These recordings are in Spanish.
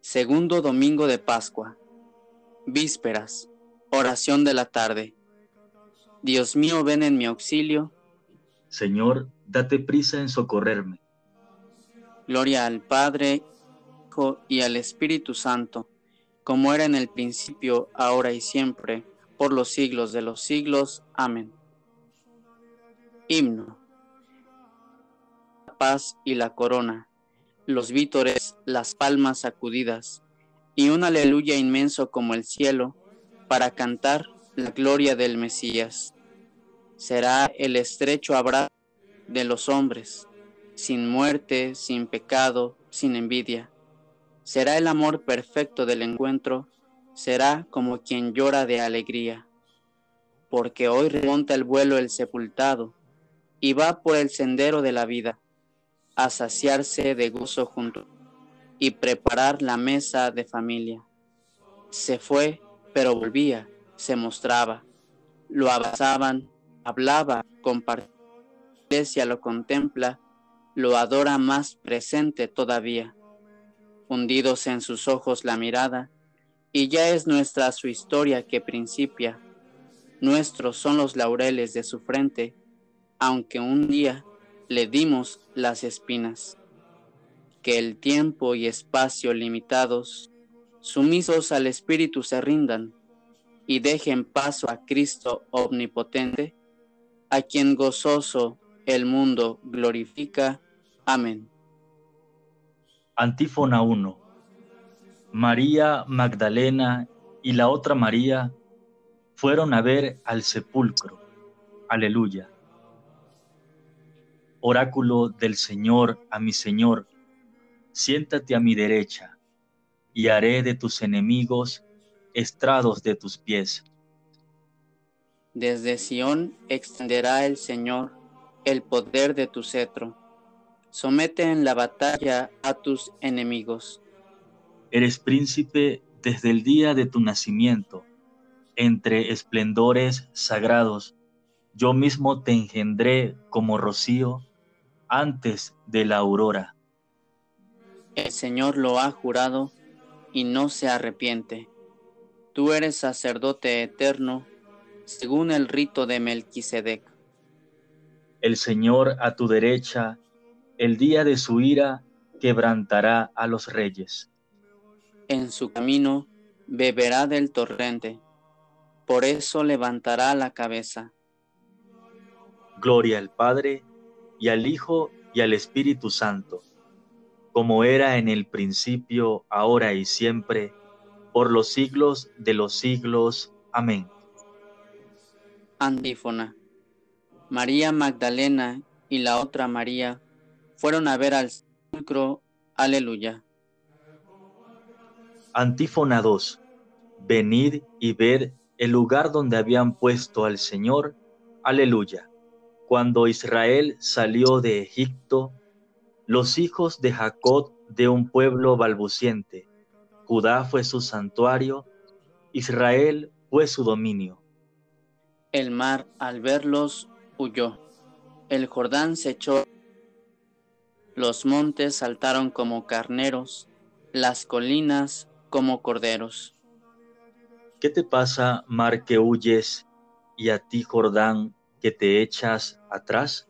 Segundo domingo de Pascua. Vísperas. Oración de la tarde. Dios mío, ven en mi auxilio. Señor, date prisa en socorrerme. Gloria al Padre, Hijo y al Espíritu Santo, como era en el principio, ahora y siempre, por los siglos de los siglos. Amén. Himno. Y la corona los vítores, las palmas sacudidas, y un aleluya inmenso como el cielo, para cantar la gloria del Mesías. Será el estrecho abrazo de los hombres, sin muerte, sin pecado, sin envidia. Será el amor perfecto del encuentro, será como quien llora de alegría. Porque hoy remonta el vuelo el sepultado, y va por el sendero de la vida a saciarse de gozo junto y preparar la mesa de familia. Se fue, pero volvía, se mostraba. Lo abrazaban, hablaba, compartía. La iglesia lo contempla, lo adora más presente todavía. Hundidos en sus ojos la mirada, y ya es nuestra su historia que principia. Nuestros son los laureles de su frente, aunque un día le dimos las espinas. Que el tiempo y espacio limitados, sumisos al Espíritu se rindan y dejen paso a Cristo omnipotente, a quien gozoso el mundo glorifica. Amén. Antífona 1. María Magdalena y la otra María fueron a ver al sepulcro. Aleluya oráculo del Señor a mi Señor, siéntate a mi derecha, y haré de tus enemigos estrados de tus pies. Desde Sión extenderá el Señor el poder de tu cetro. Somete en la batalla a tus enemigos. Eres príncipe desde el día de tu nacimiento. Entre esplendores sagrados, yo mismo te engendré como rocío antes de la aurora. El Señor lo ha jurado y no se arrepiente. Tú eres sacerdote eterno, según el rito de Melquisedec. El Señor a tu derecha, el día de su ira, quebrantará a los reyes. En su camino beberá del torrente, por eso levantará la cabeza. Gloria al Padre, y al Hijo y al Espíritu Santo, como era en el principio, ahora y siempre, por los siglos de los siglos. Amén. Antífona. María Magdalena y la otra María fueron a ver al sepulcro. Aleluya. Antífona 2. Venid y ved el lugar donde habían puesto al Señor. Aleluya. Cuando Israel salió de Egipto, los hijos de Jacob de un pueblo balbuciente, Judá fue su santuario, Israel fue su dominio. El mar al verlos huyó, el Jordán se echó, los montes saltaron como carneros, las colinas como corderos. ¿Qué te pasa, mar que huyes, y a ti, Jordán, que te echas atrás?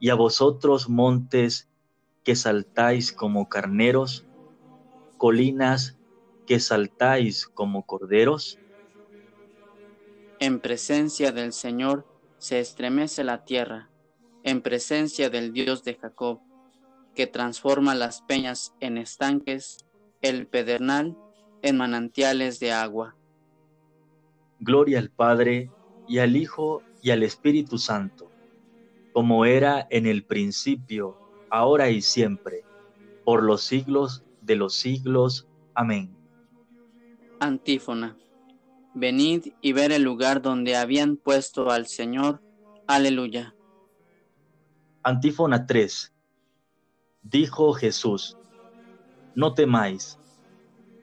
Y a vosotros montes que saltáis como carneros, colinas que saltáis como corderos. En presencia del Señor se estremece la tierra, en presencia del Dios de Jacob, que transforma las peñas en estanques, el pedernal en manantiales de agua. Gloria al Padre y al Hijo y al Espíritu Santo, como era en el principio, ahora y siempre, por los siglos de los siglos. Amén. Antífona. Venid y ver el lugar donde habían puesto al Señor. Aleluya. Antífona 3. Dijo Jesús, no temáis,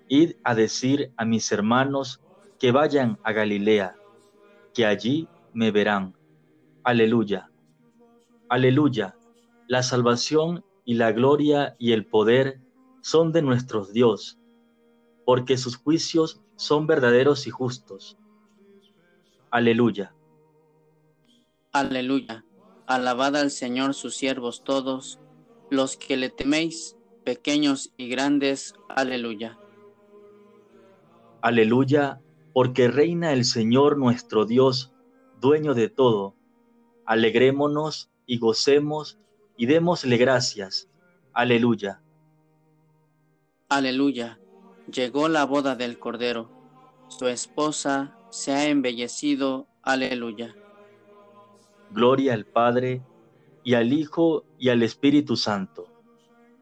id a decir a mis hermanos que vayan a Galilea que allí me verán. Aleluya. Aleluya. la salvación y la gloria y el poder son de nuestro Dios, porque sus juicios son verdaderos y justos. Aleluya. Aleluya. Alabad al Señor sus siervos todos, los que le teméis, pequeños y grandes. Aleluya. Aleluya, porque reina el Señor nuestro Dios, dueño de todo. Alegrémonos y gocemos y démosle gracias. Aleluya. Aleluya. Llegó la boda del Cordero. Su esposa se ha embellecido. Aleluya. Gloria al Padre, y al Hijo, y al Espíritu Santo,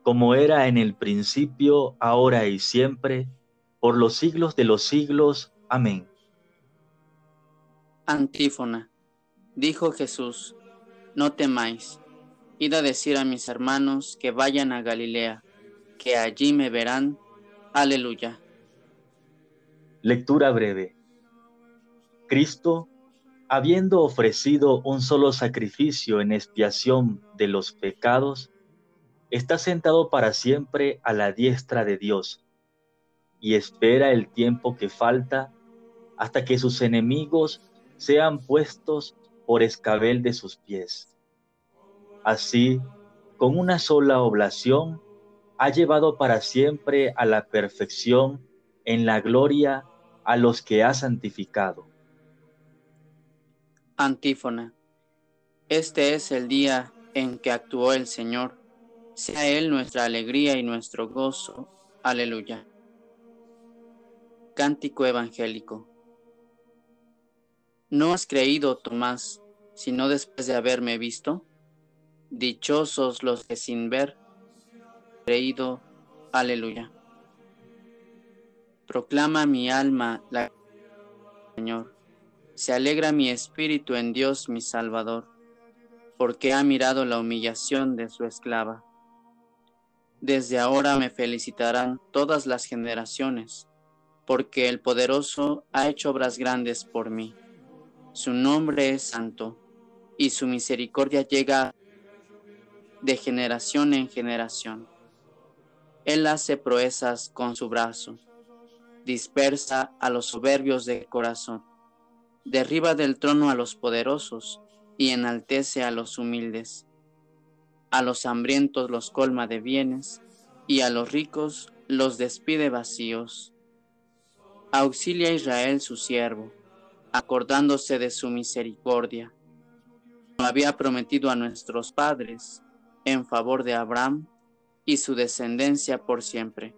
como era en el principio, ahora y siempre, por los siglos de los siglos. Amén. Antífona. Dijo Jesús, no temáis Id a decir a mis hermanos que vayan a Galilea, que allí me verán. Aleluya. Lectura breve. Cristo, habiendo ofrecido un solo sacrificio en expiación de los pecados, está sentado para siempre a la diestra de Dios y espera el tiempo que falta hasta que sus enemigos sean puestos por escabel de sus pies. Así, con una sola oblación, ha llevado para siempre a la perfección en la gloria a los que ha santificado. Antífona. Este es el día en que actuó el Señor. Sea Él nuestra alegría y nuestro gozo. Aleluya. Cántico Evangélico. ¿No has creído, Tomás, sino después de haberme visto? Dichosos los que sin ver creído. Aleluya. Proclama mi alma la Señor. Se alegra mi espíritu en Dios mi Salvador, porque ha mirado la humillación de su esclava. Desde ahora me felicitarán todas las generaciones, porque el poderoso ha hecho obras grandes por mí. Su nombre es santo, y su misericordia llega de generación en generación. Él hace proezas con su brazo, dispersa a los soberbios de corazón, derriba del trono a los poderosos y enaltece a los humildes. A los hambrientos los colma de bienes y a los ricos los despide vacíos. Auxilia a Israel su siervo, acordándose de su misericordia. Lo había prometido a nuestros padres en favor de Abraham y su descendencia por siempre.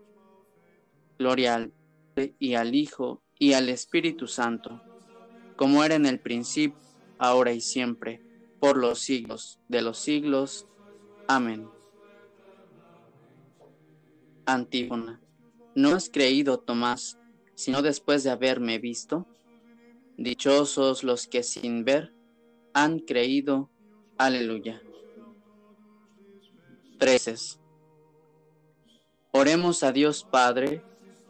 Gloria al Padre y al Hijo y al Espíritu Santo, como era en el principio, ahora y siempre, por los siglos de los siglos. Amén. Antífona. ¿No has creído, Tomás, sino después de haberme visto? Dichosos los que sin ver han creído. Aleluya. Preces. Oremos a Dios Padre,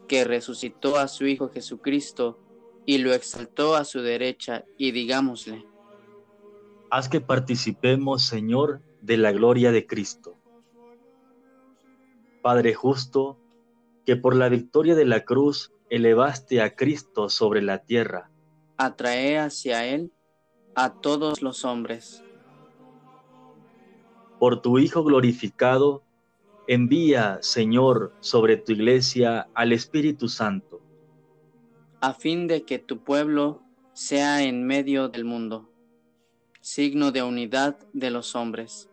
que resucitó a su Hijo Jesucristo y lo exaltó a su derecha, y digámosle, Haz que participemos, Señor, de la gloria de Cristo. Padre justo, que por la victoria de la cruz elevaste a Cristo sobre la tierra. Atrae hacia Él a todos los hombres por tu Hijo glorificado, envía, Señor, sobre tu iglesia al Espíritu Santo. A fin de que tu pueblo sea en medio del mundo, signo de unidad de los hombres.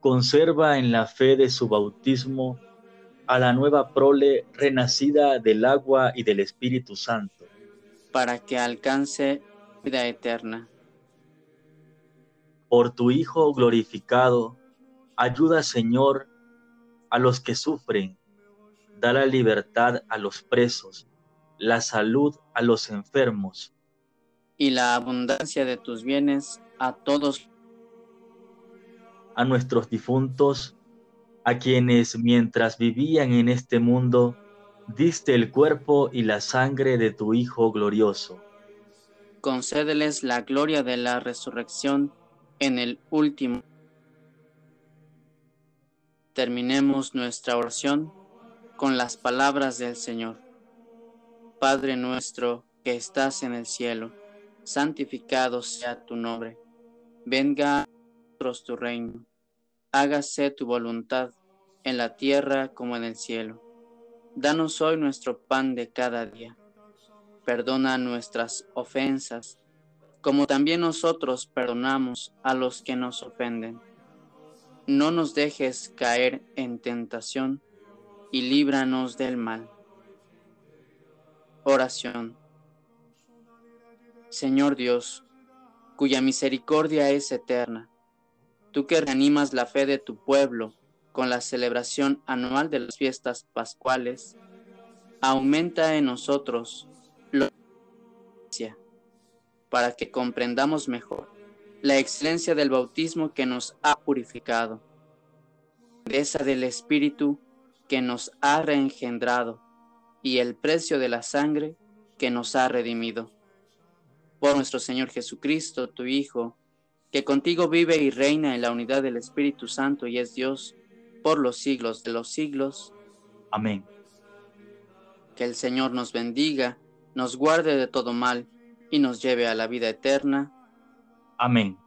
Conserva en la fe de su bautismo a la nueva prole renacida del agua y del Espíritu Santo. Para que alcance vida eterna por tu Hijo glorificado, ayuda, Señor, a los que sufren, da la libertad a los presos, la salud a los enfermos. Y la abundancia de tus bienes a todos. A nuestros difuntos, a quienes mientras vivían en este mundo, diste el cuerpo y la sangre de tu Hijo glorioso. Concédeles la gloria de la resurrección en el último Terminemos nuestra oración con las palabras del Señor. Padre nuestro que estás en el cielo, santificado sea tu nombre. Venga a nosotros tu reino. Hágase tu voluntad en la tierra como en el cielo. Danos hoy nuestro pan de cada día. Perdona nuestras ofensas, como también nosotros perdonamos a los que nos ofenden. No nos dejes caer en tentación y líbranos del mal. Oración. Señor Dios, cuya misericordia es eterna, tú que reanimas la fe de tu pueblo con la celebración anual de las fiestas pascuales, aumenta en nosotros la para que comprendamos mejor la excelencia del bautismo que nos ha purificado, esa del Espíritu que nos ha reengendrado y el precio de la sangre que nos ha redimido. Por nuestro Señor Jesucristo, tu Hijo, que contigo vive y reina en la unidad del Espíritu Santo y es Dios por los siglos de los siglos. Amén. Que el Señor nos bendiga, nos guarde de todo mal y nos lleve a la vida eterna. Amén.